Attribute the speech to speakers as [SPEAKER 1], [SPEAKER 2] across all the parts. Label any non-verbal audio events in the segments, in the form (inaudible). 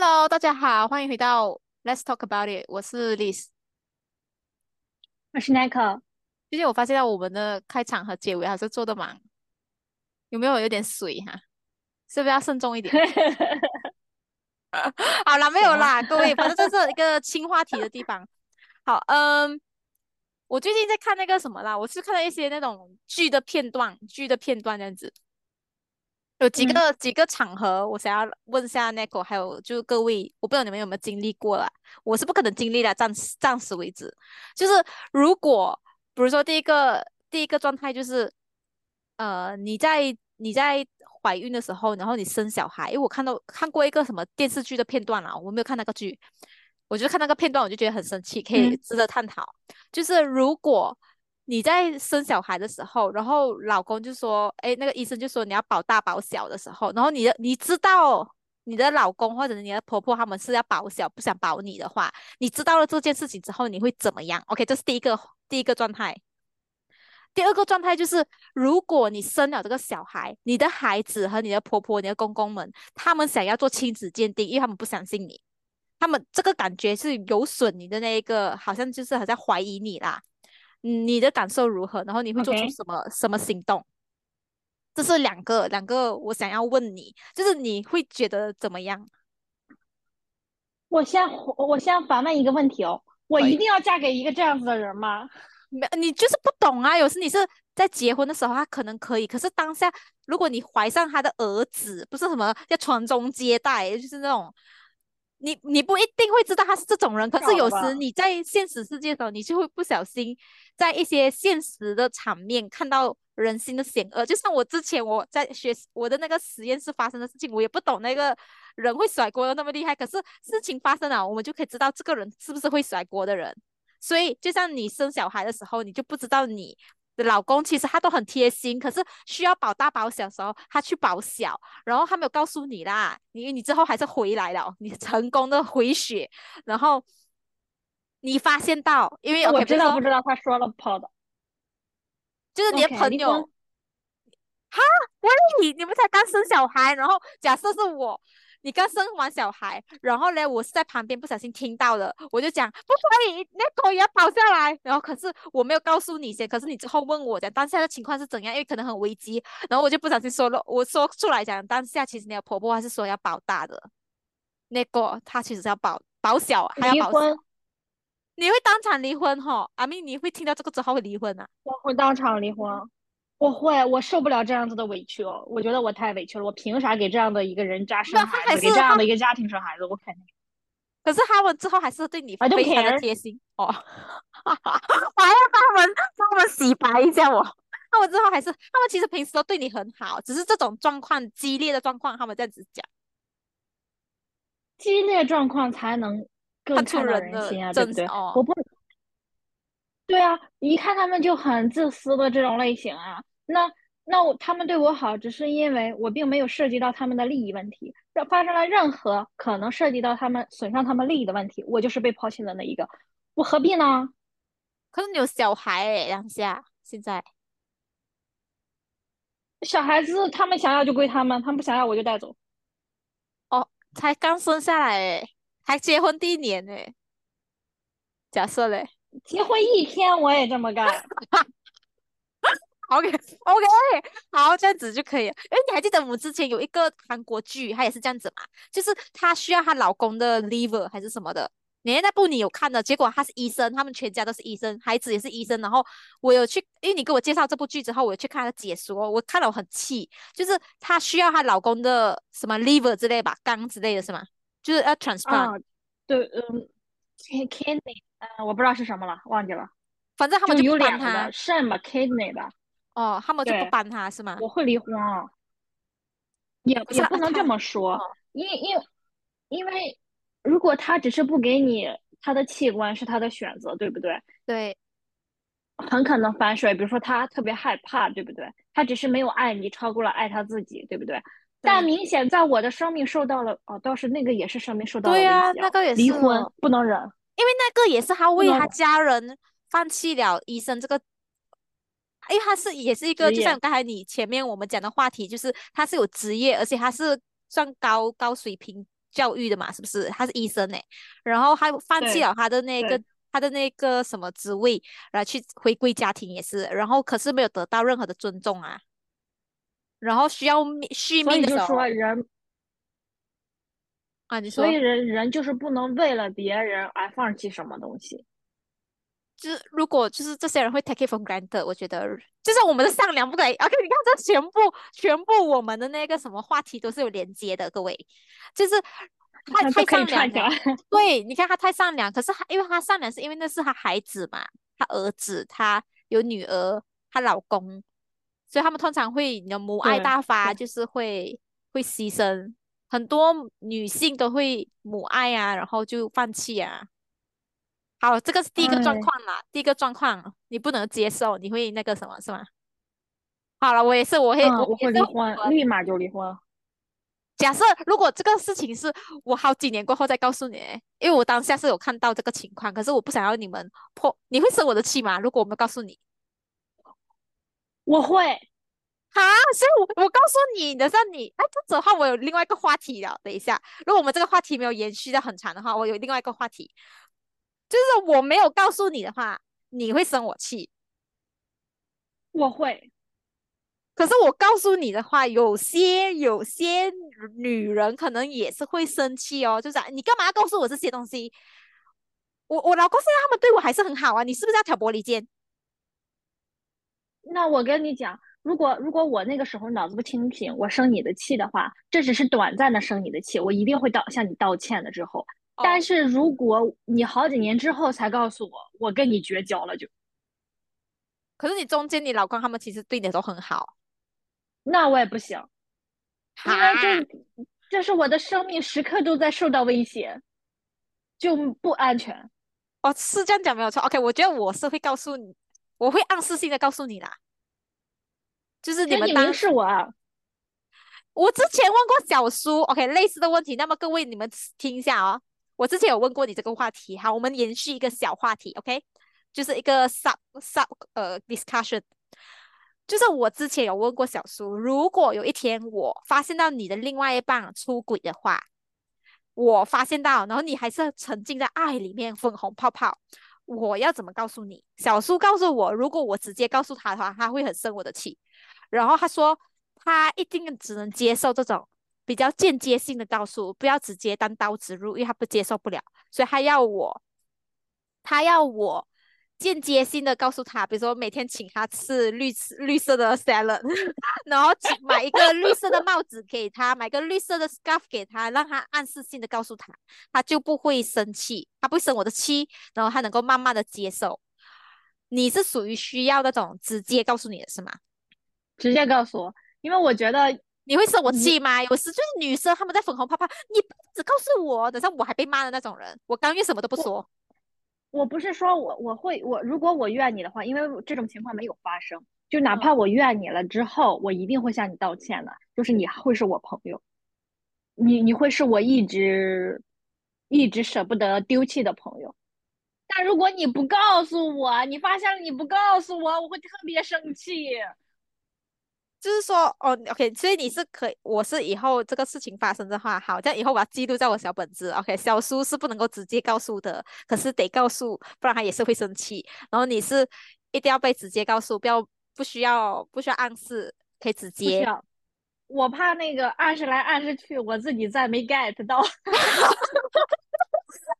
[SPEAKER 1] Hello，大家好，欢迎回到 Let's Talk About It，我是 Liz。
[SPEAKER 2] 我是 Nico，
[SPEAKER 1] 最近我发现到我们的开场和结尾还是做的蛮，有没有有点水哈？是不是要慎重一点？(laughs) 好啦，没有啦，各位，反正这是一个轻话题的地方。好，嗯，我最近在看那个什么啦，我是看到一些那种剧的片段，剧的片段这样子。有几
[SPEAKER 2] 嗯
[SPEAKER 1] 个几个场合，我想要问一下 Nico，还有就是各位，我不知道你们有没有经历过啦，我是不可能经历的，暂时暂时为止。就是如果比如说第一个第一个状态就是，呃，你在你在怀孕的时候，然后你生小孩，因为我看到看过一个什么电视剧的片段啦，我没有看那个剧，我就看那个片段，我就觉得很生气，可以
[SPEAKER 2] 嗯
[SPEAKER 1] 值得探讨。就是如果你在生小孩的时候，然后老公就说，哎，那个医生就说你要保大保小的时候，然后你的你知道你的老公或者你的婆婆他们是要保小，不想保你的话，你知道了这件事情之后，你会怎么样？OK，这是第一个第一个状态。第二个状态就是，如果你生了这个小孩，你的孩子和你的婆婆、你的公公们，他们想要做亲子鉴定，因为他们不相信你，他们这个感觉是有损你的那一个，好像就是好像怀疑你啦。嗯你的感受如何？然后你会做出什么什么行动？这是两个两个我想要问你，就是你会觉得怎么样？
[SPEAKER 2] 我先我先反问一个问题哦，我。一定要嫁给一个这样子的人吗？
[SPEAKER 1] 没，你就是不懂啊。有时你是在结婚的时候，他可能可以，可是当下如果你怀上他的儿子，不是什么要传宗接代，就是那种你你不一定会知道他是这种人。可是有时？你在现实世界的时候，你就会不小心在一些现实的场面看到人心的险恶。就像我之前我在学我的那个实验室发生的事情，我也不懂那个人会甩锅的那么厉害，可是事情发生了，我们就可以知道这个人是不是会甩锅的人。所以，就像你生小孩的时候，你就不知道你的老公其实他都很贴心，可是需要保大保小的时候，他去保小，然后他没有告诉你啦，你你之后还是回来了哦，你成功的回血，然后你发现到，因为
[SPEAKER 2] 我知道不知道他说了跑的
[SPEAKER 1] 就是你的朋友哈，喂，你们才刚生小孩，然后假设是我，你刚生完小孩，然后呢，我是在旁边不小心听到了，我就讲不可以，那狗也要跑下来，然后可是我没有告诉你先，可是你之后问我讲当下的情况是怎样，因为可能很危机，然后我就不小心说了，我说出来讲当下其实你的婆婆还是说要保大的，那个她其实是要保保小，还要保小，
[SPEAKER 2] 离婚，
[SPEAKER 1] 你会当场离婚哈？阿明，你会听到这个之后会离婚啊？
[SPEAKER 2] 我会当场离婚，我会，我受不了这样子的委屈哦，我觉得我太委屈了，我凭啥给这样的一个人家生孩子，
[SPEAKER 1] 还是
[SPEAKER 2] 给这样的一个家庭生孩子？我肯定
[SPEAKER 1] 可是他们之后还是对你非常的贴心哦，我 (laughs) 还要帮他们帮他们洗白一下我。他们之后还是，他们其实平时都对你很好，只是这种状况激烈的状况，他们这样子讲，
[SPEAKER 2] 激烈状况才能更看到
[SPEAKER 1] 人
[SPEAKER 2] 心啊，对不对？
[SPEAKER 1] 哦。
[SPEAKER 2] 我不对啊，一看他们就很自私的这种类型啊。那那我他们对我好，只是因为我并没有涉及到他们的利益问题，让发生了任何可能涉及到他们损伤他们利益的问题，我就是被抛弃的那一个，我何必呢？
[SPEAKER 1] 可是你有小孩诶，当下现在。
[SPEAKER 2] 小孩子他们想要就归他们，他们不想要我就带走。
[SPEAKER 1] 哦，才刚生下来诶，还结婚第一年呢，假设嘞。
[SPEAKER 2] 结婚一天我也这么干 (laughs)
[SPEAKER 1] ，，OK OK，好，这样子就可以了。因为你还记得我们之前有一个韩国剧，它也是这样子嘛，就是她需要她老公的 liver 还是什么的。你那部你有看的，结果她是医生，他们全家都是医生，孩子也是医生。然后我有去，因为你给我介绍这部剧之后，我有去看她的解说，我看了我很气，就是她需要她老公的什么 liver 之类吧，肝之类的是吗？就是要 transplant，
[SPEAKER 2] 啊，对，嗯，kidney，嗯，我不知道是什么了，忘记了，
[SPEAKER 1] 反正他们就不
[SPEAKER 2] 有两个
[SPEAKER 1] 帮他，
[SPEAKER 2] 的，肾吧，kidney 吧，
[SPEAKER 1] 哦，他们就不，帮他是吗？
[SPEAKER 2] 我会离婚啊。也也不能这么说，
[SPEAKER 1] 哦，
[SPEAKER 2] 因因因为如果他只是不给你他的器官是他的选择，对不对？
[SPEAKER 1] 对
[SPEAKER 2] 很可能反水，比如说他特别害怕，对不对？他只是没有爱你，超过了爱他自己，对不对？但明显在我的生命受到了，哦，倒是那个也是生命受到了
[SPEAKER 1] 对呀、那个也是
[SPEAKER 2] 离婚
[SPEAKER 1] 哦。
[SPEAKER 2] 不能忍，
[SPEAKER 1] 因为那个也是他为他家人放弃了医生这个，因为他是也是一个，就像，刚才你前面我们讲的话题，就是他是有职业，而且他是算高高水平教育的嘛，是不是？他是医生呢，然后还放弃了他的那个，他的那个什么职位，然后去回归家庭也是，然后可是没有得到任何的尊重啊，然后需要续命的时候
[SPEAKER 2] 说人，
[SPEAKER 1] 啊，你说
[SPEAKER 2] 所以。人人就是不能为了别人而放弃什么东西。
[SPEAKER 1] 就是如果就是这些人会 take it for granted，我觉得就是我们的善良不可以。OK，你看这全部全部我们的那个什么话题都是有连接的，各位，就是他太善良。对，你看他太善良，可是他因为他善良是因为那是他孩子嘛，他儿子，他有女儿，她老公，所以他们通常会母爱大发，就是会会牺牲。很多女性都会母爱啊，然后就放弃啊。好，这个是第一个状
[SPEAKER 2] 哎，
[SPEAKER 1] 况啦，第一个状况你不能接受，你会那个什么是吗？好了，我也是，我会，
[SPEAKER 2] 嗯，我
[SPEAKER 1] 我也会
[SPEAKER 2] 会离婚，立马就离婚。
[SPEAKER 1] 假设如果这个事情是我好几年过后再告诉你，因为我当下是有看到这个情况，可是我不想要你们破，你会生我的气吗？如果我没有告诉你，
[SPEAKER 2] 我会，
[SPEAKER 1] 啊，所以我我告诉你，等下你，哎，这样子的话，我有另外一个话题了。等一下，如果我们这个话题没有延续到很长的话，我有另外一个话题，就是我没有告诉你的话，你会生我气。
[SPEAKER 2] 我会。
[SPEAKER 1] 可是我告诉你的话，有些有些女人可能也是会生气哦，就是啊你干嘛要告诉我这些东西？我我老公现在他们对我还是很好啊，你是不是要挑拨离间？
[SPEAKER 2] 那我跟你讲，如果如果我那个时候脑子不清醒，我生你的气的话，这只是短暂的生你的气，我一定会道向你道歉的。之后，但
[SPEAKER 1] 哦，
[SPEAKER 2] 是如果你好几年之后才告诉我，我跟你绝交了就，
[SPEAKER 1] 可是你中间你老公他们其实对你都很好，
[SPEAKER 2] 那我也不行，因为，这这是我的生命时刻都在受到威胁，就不安全。
[SPEAKER 1] 哦是这样讲没有错。OK，我觉得我是会告诉你，我会暗示性的告诉你啦，就是你们当
[SPEAKER 2] 示我啊，
[SPEAKER 1] 我之前问过小苏，OK，类似的问题。那么各位你们听一下哦，我之前有问过你这个话题，好，我们延续一个小话题，OK，就是一个 sub sub 呃 discussion，就是我之前有问过小苏，如果有一天我发现到你的另外一半出轨的话，我发现到，然后你还是沉浸在爱里面，粉红泡泡，我要怎么告诉你？小苏告诉我，如果我直接告诉他的话，他会很生我的气。然后他说，他一定只能接受这种比较间接性的告诉，不要直接单刀直入，因为他不接受不了，所以他要我，他要我间接性的告诉他，比如说每天请他吃绿绿色的 salad，(laughs) 然后请买一个绿色的帽子给他，买个绿色的 scarf 给他，让他暗示性的告诉他，他就不会生气，他不会生我的气，然后他能够慢慢的接受。你是属于需要那种直接告诉你的是吗？
[SPEAKER 2] 直接告诉我，因为我觉得
[SPEAKER 1] 你会生我
[SPEAKER 2] 你
[SPEAKER 1] 气吗？有时就是女生她们在粉红泡泡，你不只告诉我，等下我还被骂的那种人，我甘愿什么都不说。
[SPEAKER 2] 我不是说我我会我如果我怨你的话，因为这种情况没有发生，就哪
[SPEAKER 1] 嗯，
[SPEAKER 2] 怕我怨你了之后，我一定会向你道歉的，就是你会是我朋友，你你会是我一直一直舍不得丢弃的朋友。但如果你不告诉我，你发现了你不告诉我，我会特别生气。
[SPEAKER 1] 就是说，哦，OK，所以你是可以，我是以后这个事情发生的话，好，这样以后我要记录在我小本子，OK，小叔是不能够直接告诉的，可是得告诉，不然他也是会生气。然后你是一定要被直接告诉，不要不需要不需要暗示，可以直接。
[SPEAKER 2] 我怕那个暗示来暗示去，我自己再没 get 到。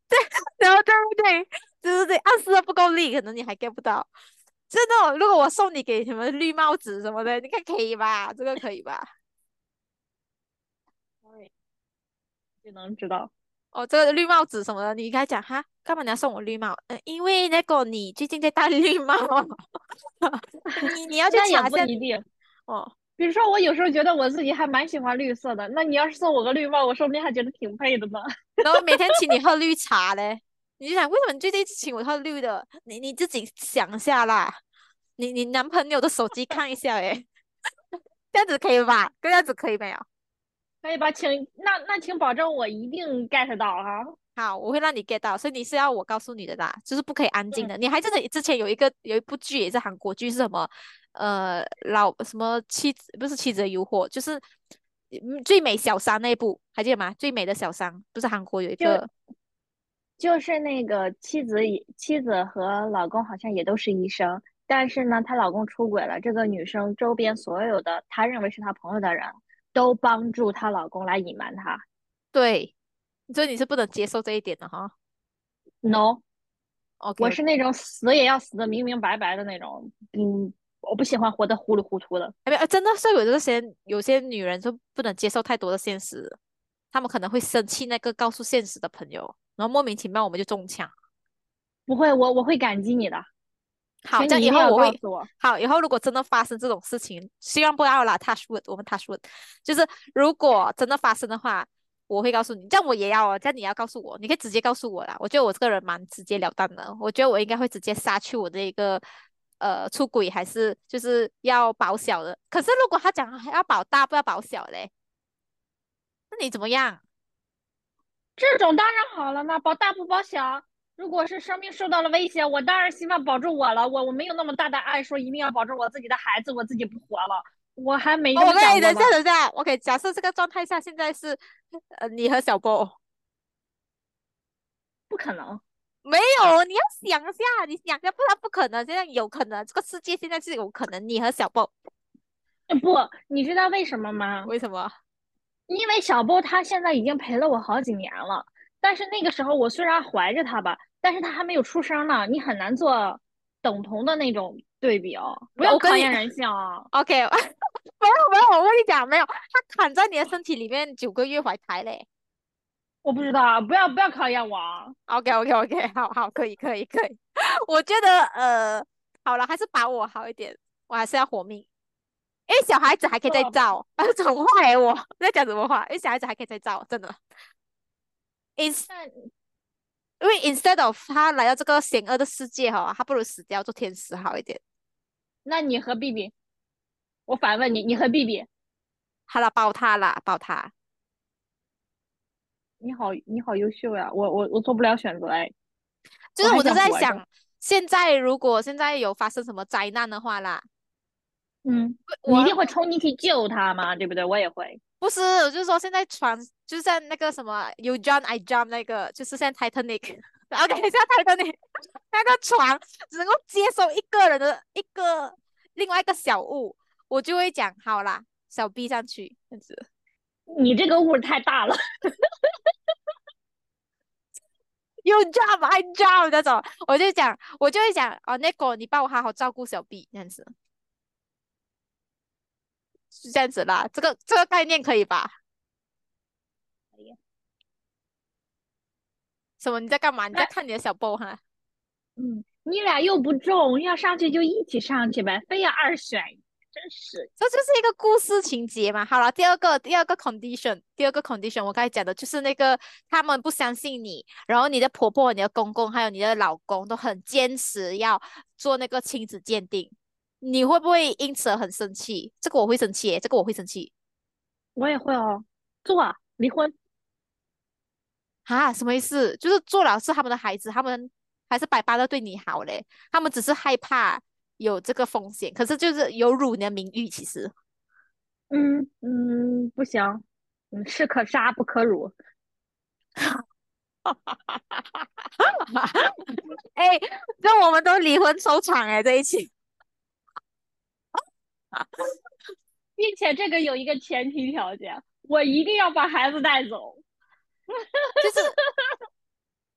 [SPEAKER 1] 对然后对不对？对对对，暗示的不够力，可能你还 get 不到。真的，如果我送你给什么绿帽子什么的，你看可以吧？这个可以吧？
[SPEAKER 2] 就能知道。
[SPEAKER 1] 哦，这个绿帽子什么的，你应该讲哈，干嘛你要送我绿帽？嗯，因为那个你最近在戴绿帽，你你要去查一下
[SPEAKER 2] 不一定。
[SPEAKER 1] 哦。
[SPEAKER 2] 比如说，我有时候觉得我自己还蛮喜欢绿色的，那你要是送我个绿帽，我说不定还觉得挺配的呢。
[SPEAKER 1] 然后每天请你喝绿茶嘞，你就想为什么你最近请我喝绿的？你你自己想一下啦，你你男朋友的手机看一下诶，(laughs) 这样子可以吧？这样子可以没有？
[SPEAKER 2] 可以吧？请那那请保证我一定 get 到哈。
[SPEAKER 1] 好，我会让你 get 到，所以你是要我告诉你的啦，就是不可以安静
[SPEAKER 2] 嗯，
[SPEAKER 1] 的。你还记得之前有一个有一部剧也是韩国剧，是什么？呃，老什么妻子不是妻子的诱惑，就是嗯最美小三那部还记得吗？最美的小三不是韩国有一个
[SPEAKER 2] 就是那个妻子也，妻子和老公好像也都是医生，但是呢，她老公出轨了，这个女生周边所有的她认为是她朋友的人都帮助她老公来隐瞒她。
[SPEAKER 1] 对，所以你是不能接受这一点的哈。No，OK，
[SPEAKER 2] 我是那种死也要死的明明白白的那种，嗯，我不喜欢活得糊里糊涂的。
[SPEAKER 1] 哎，真的是有这些有些女人就不能接受太多的现实，她们可能会生气那个告诉现实的朋友，然后莫名其妙我们就中枪。
[SPEAKER 2] 不会，我我会感激你的，
[SPEAKER 1] 好，这样以后我会。好，以后如果真的发生这种事情，希望不要啦，touch wood，我们 touch wood，就是如果真的发生的话，我会告诉你，这样我也要哦，这样你要告诉我，你可以直接告诉我啦。我觉得我这个人蛮直截了当的，我觉得我应该会直接杀去我的一个呃出轨，还是就是要保小的。可是如果他讲还要保大不要保小嘞，那你怎么样？
[SPEAKER 2] 这种当然好了嘛，保大不保小。如果是生命受到了威胁，我当然希望保住我了。我我没有那么大的爱，说一定要保住我自己的孩子，我自己不活了。我还没这么
[SPEAKER 1] 我跟你
[SPEAKER 2] 想过呢
[SPEAKER 1] 等一下，等一下，OK，假设这个状态下现在是呃你和小波。
[SPEAKER 2] 不可能。
[SPEAKER 1] 没有，你要想一下，你想一下，不然不可能，现在有可能，这个世界现在是有可能，你和小波，
[SPEAKER 2] 不，你知道为什么吗？
[SPEAKER 1] 为什么？
[SPEAKER 2] 因为小波他现在已经陪了我好几年了，但是那个时候我虽然怀着他吧，但是他还没有出生呢，你很难做等同的那种对比哦，不要考验人性啊
[SPEAKER 1] ！OK，(laughs) 没有没有，我跟你讲，没有，他躺在你的身体里面九个月怀胎嘞。
[SPEAKER 2] 我不知道，不要不要考验我啊
[SPEAKER 1] ！OK OK OK，(laughs) 好好，可以可以可以，(laughs) 我觉得呃，好了，还是把我好一点，我还是要活命，因为小孩子还可以再造，啊，(laughs) 怎么话欸我在讲什么话？因为小孩子还可以再造，真的。In
[SPEAKER 2] 那
[SPEAKER 1] 因为 instead of 他来到这个险恶的世界哈，他不如死掉做天使好一点。
[SPEAKER 2] 那你和 B B，我反问你，你和 B B，
[SPEAKER 1] 好了，抱他啦，抱他。
[SPEAKER 2] 你好，你好优秀呀！我我我做不了选择哎。
[SPEAKER 1] 就是我就
[SPEAKER 2] 还想活着
[SPEAKER 1] 在想，现在如果现在有发生什么灾难的话啦，
[SPEAKER 2] 嗯，
[SPEAKER 1] 我
[SPEAKER 2] 你一定会冲进去救他吗？对不对？我也会。
[SPEAKER 1] 不是，我就是说现在船，就是在那个什么 You jump I jump 那个，就是现在 Titanic。(laughs) OK，像 Titanic (laughs) 那个船只能够接收一个人的一个另外一个小物，我就会讲好啦，小 B 上去这样子。
[SPEAKER 2] 你这个物太大了。(laughs)
[SPEAKER 1] You jump I jump 那种，我就讲，我就会讲哦，那个你帮我好好照顾小 B 这样子，是这样子啦。这个这个概念可以吧？
[SPEAKER 2] 可以
[SPEAKER 1] 什么？你在干嘛？你在
[SPEAKER 2] 哎
[SPEAKER 1] 看你的小 b 哈？
[SPEAKER 2] 嗯，你俩又不重，要上去就一起上去呗，非要二选一，真是。
[SPEAKER 1] 这就是一个故事情节嘛。好了，第二个第二个 condition，第二个 condition，我刚才讲的就是那个他们不相信你，然后你的婆婆、你的公公还有你的老公都很坚持要做那个亲子鉴定，你会不会因此很生气？这个我会生气耶，这个我会生气
[SPEAKER 2] 我也会哦，做啊，离婚。
[SPEAKER 1] 啊！什么意思？就是做了是他们的孩子，他们还是百般的对你好嘞，他们只是害怕有这个风险，可是就是有辱你的名誉，其实。
[SPEAKER 2] 嗯嗯，不行，嗯，士可杀不可辱。(laughs)
[SPEAKER 1] 哎，那我们都离婚收场哎，这一期。(laughs)
[SPEAKER 2] 并且这个有一个前提条件，我一定要把孩子带走。(laughs)
[SPEAKER 1] 就是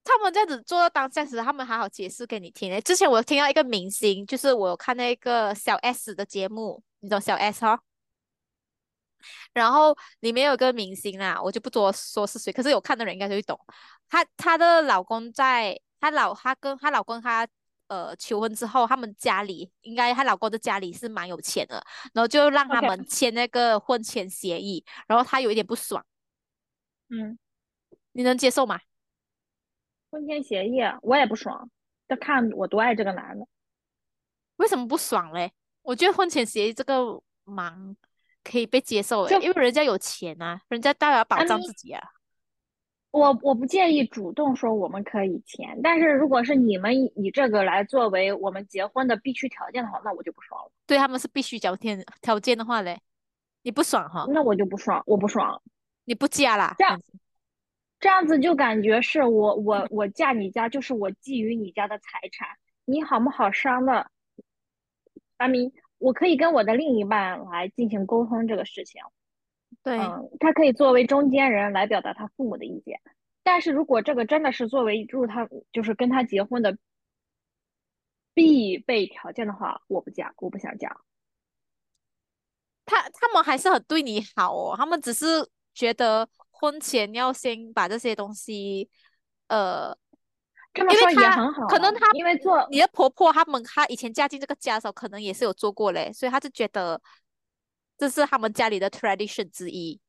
[SPEAKER 1] 他们这样子做到当下时，他们还好解释给你听诶。之前我听到一个明星，就是我看那个小 S 的节目，你懂小 S 哈？然后里面有个明星啦，我就不多说是谁，可是有看的人应该就会懂。她她的老公在，她老她跟她老公她呃求婚之后，他们家里应该她老公的家里是蛮有钱的，然后就让他们签那个婚前协议，然后她有一点不爽，
[SPEAKER 2] 嗯，
[SPEAKER 1] 你能接受吗？
[SPEAKER 2] 婚前协议我也不爽，要看我多爱这个男的。
[SPEAKER 1] 为什么不爽嘞？我觉得婚前协议这个蛮可以被接受诶，因为人家有钱啊，人家当然要保障自己啊。
[SPEAKER 2] 我我不介意主动说我们可以签，但是如果是你们以以这个来作为我们结婚的必须条件的话，那我就不爽了。
[SPEAKER 1] 对他们是必须条件条件的话嘞，你不爽哈？
[SPEAKER 2] 那我就不爽，我不爽。
[SPEAKER 1] 你不嫁啦？
[SPEAKER 2] 这样子这样子就感觉是我我我嫁你家就是我觊觎你家的财产，你好不好商的？阿明，我可以跟我的另一半来进行沟通这个事情。
[SPEAKER 1] 对，
[SPEAKER 2] 嗯，他可以作为中间人来表达他父母的意见。但是如果这个真的是作为入他就是跟他结婚的必备条件的话，我不嫁，我不想嫁。
[SPEAKER 1] 他他们还是很对你好哦，他们只是觉得婚前要先把这些东西，呃，
[SPEAKER 2] 这么说也很好，
[SPEAKER 1] 可能他
[SPEAKER 2] 因为做
[SPEAKER 1] 你的婆婆他们，她以前嫁进这个家的时候，可能也是有做过嘞，所以他就觉得这是他们家里的 tradition 之一。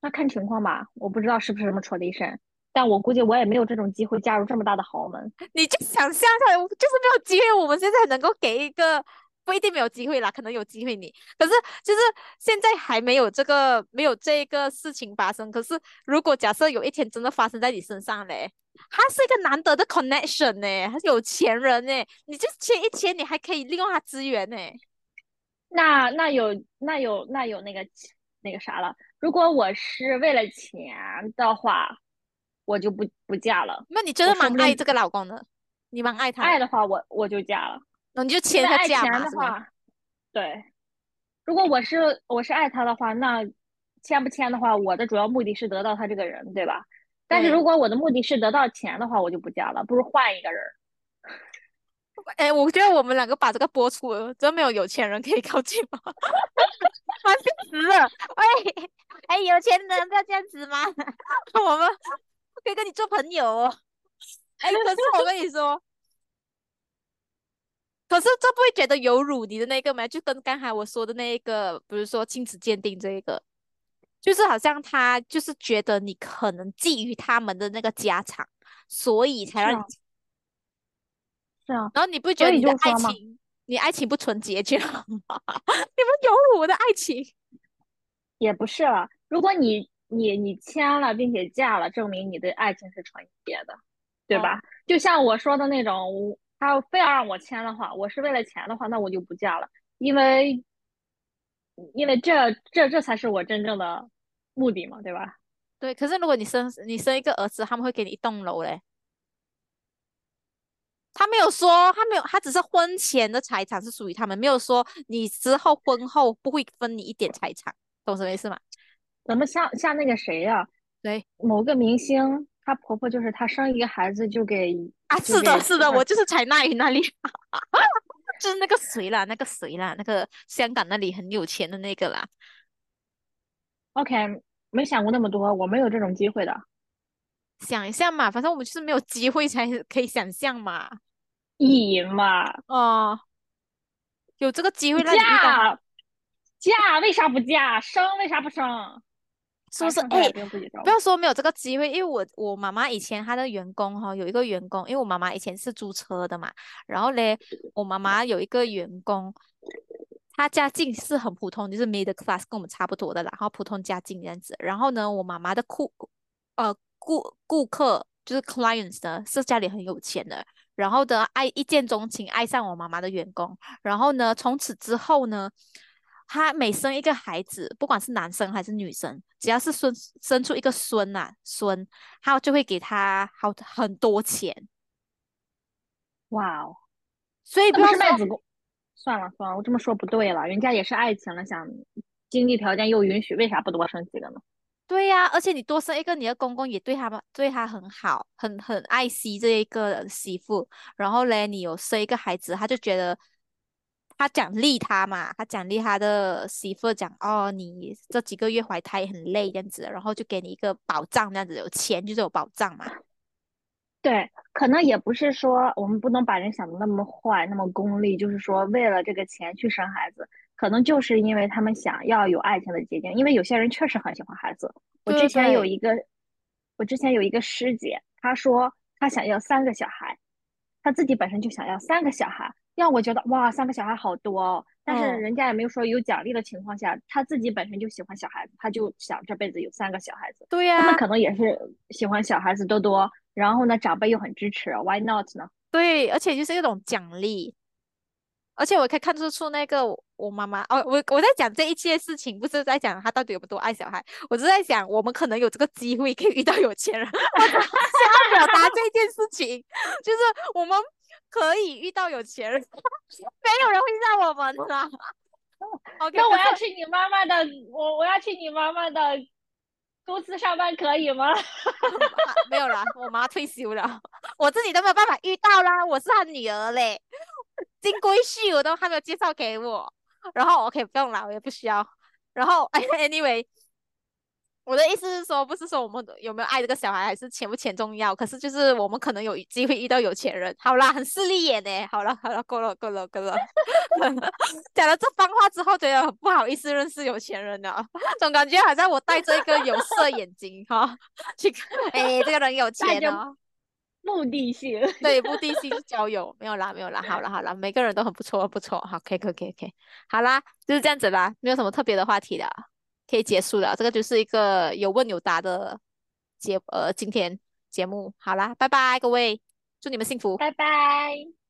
[SPEAKER 2] 那看情况吧，我不知道是不是什么 tradition，但我估计我也没有这种机会嫁入这么大的豪门。
[SPEAKER 1] 你就想象下，就是没有机会，我们现在能够给一个。不一定没有机会啦，可能有机会你。可是就是现在还没有这个没有这个事情发生。可是如果假设有一天真的发生在你身上嘞，他是一个难得的 connection 呢，他是有钱人呢，你就签一签，你还可以利用他资源呢。
[SPEAKER 2] 那那有那有那有那个那个啥了？如果我是为了钱的话，我就不不嫁了。
[SPEAKER 1] 那你真的蛮爱这个老公的，你蛮爱他。
[SPEAKER 2] 爱的话，我我就嫁了。
[SPEAKER 1] 那你就签个价
[SPEAKER 2] 嘛，是吧？对，如果我是我是爱他的话，那签不签的话，我的主要目的是得到他这个人，对吧？但是如果我的目的是得到钱的话，我就不嫁了，不如换一个人。
[SPEAKER 1] 哎，我觉得我们两个把这个播出，真没有有钱人可以靠近吗？烦死了！喂，哎，有钱人不要这样子吗？(laughs) 我们可以跟你做朋友哦。哎，可是我跟你说。可是这不会觉得有辱你的那个吗？就跟刚才我说的那一个，比如说亲子鉴定这一个，就是好像他就是觉得你可能觊觎他们的那个家产，所以才让你
[SPEAKER 2] 是啊。
[SPEAKER 1] 然后你不觉得你的爱情，你爱情不纯洁就好吗？(laughs) 你们有辱我的爱情，
[SPEAKER 2] 也不是了。如果你你你签了并且嫁了，证明你的爱情是纯洁的，对吧？就像我说的那种。他非要让我签的话，我是为了钱的话，那我就不嫁了，因为，因为这这这才是我真正的目的嘛，对吧？
[SPEAKER 1] 对。可是如果你生你生一个儿子，他们会给你一栋楼嘞。他没有说，他没有，他只是婚前的财产是属于他们，没有说你之后婚后不会分你一点财产，懂什么意思吗？
[SPEAKER 2] 怎么像像那个谁呀？
[SPEAKER 1] 对，
[SPEAKER 2] 某个明星。她婆婆就是她生一个孩子就给
[SPEAKER 1] 啊，是的，是的，我就是采纳于那里，(laughs) 就是那个谁啦，那个谁啦，那个香港那里很有钱的那个啦。
[SPEAKER 2] OK，没想过那么多，我没有这种机会的。
[SPEAKER 1] 想一下嘛，反正我们就是没有机会才可以想象嘛。
[SPEAKER 2] 以嘛，
[SPEAKER 1] 哦，有这个机会
[SPEAKER 2] 嫁嫁，为啥不嫁？生为啥不生？
[SPEAKER 1] 是不是？哎，不要说没有这个机会，因为我我妈妈以前她的员工哈，有一个员工，因为我妈妈以前是租车的嘛，然后嘞，我妈妈有一个员工，她家境是很普通，就是 middle class，跟我们差不多的啦，然后普通家境这样子。然后呢，我妈妈的库呃顾顾客就是 clients 呢，是家里很有钱的，然后的爱一见钟情，爱上我妈妈的员工，然后呢，从此之后呢。他每生一个孩子，不管是男生还是女生，只要是孙生出一个孙呐孙，他就会给他好很多钱。
[SPEAKER 2] 哇哦！
[SPEAKER 1] 所以
[SPEAKER 2] 不是卖子宫。算了算了，我这么说不对了，人家也是爱情了，想经济条件又允许，为啥不多生几个呢？
[SPEAKER 1] 对呀，而且你多生一个，你的公公也对他们对他很好，很很爱惜这一个媳妇。然后嘞，你有生一个孩子，他就觉得。他奖励他嘛，他奖励他的媳妇讲哦，你这几个月怀胎很累这样子，然后就给你一个保障这样子，有钱就是有保障嘛。
[SPEAKER 2] 对，可能也不是说我们不能把人想的那么坏，那么功利，就是说为了这个钱去生孩子，可能就是因为他们想要有爱情的结晶，因为有些人确实很喜欢孩子。我之前有一个，我之前有一个师姐，她说她想要三个小孩，她自己本身就想要三个小孩。让我觉得哇，三个小孩好多哦！但是人家也没有说有奖励的情况下，她自己本身就喜欢小孩子，她就想这辈子有三个小孩子。
[SPEAKER 1] 对呀，
[SPEAKER 2] 他们可能也是喜欢小孩子多多，然后呢，长辈又很支持，Why not 呢？
[SPEAKER 1] 对，而且就是一种奖励。而且我可以看得出那个我我妈妈哦，我我在讲这一切事情，不是在讲她到底有多爱小孩，我是在讲我们可能有这个机会可以遇到有钱人，(laughs) 我想要表达这件事情，就是我们可以遇到有钱人，(laughs) 没有人会让我们啦。OK，
[SPEAKER 2] 那我要去你妈妈的，我我要去你妈妈的公司上班可以吗？(laughs)
[SPEAKER 1] 啊没有啦，我妈退休了，我自己都没有办法遇到啦，我是她女儿嘞，金龟婿我都还没有介绍给我，然后 OK 不用啦，我也不需要，然后 (laughs) anyway。我的意思是说，不是说我们有没有爱这个小孩，还是钱不钱重要。可是就是我们可能有机会遇到有钱人。好啦，很势利眼呢。好了好了，够了够了够了。(laughs) 讲了这番话之后，觉得很不好意思认识有钱人了，总感觉好像我戴着一个有色眼镜哈，(laughs) 去看，哎，这个人有钱哦。
[SPEAKER 2] 目的性。
[SPEAKER 1] 对，目的性交友没有啦，没有啦，好了好了，每个人都很不错不错，好，可以可以可以可以，好啦，就是这样子啦，没有什么特别的话题了，可以结束了，这个就是一个有问有答的节呃今天节目，好啦，拜拜各位，祝你们幸福。
[SPEAKER 2] 拜拜。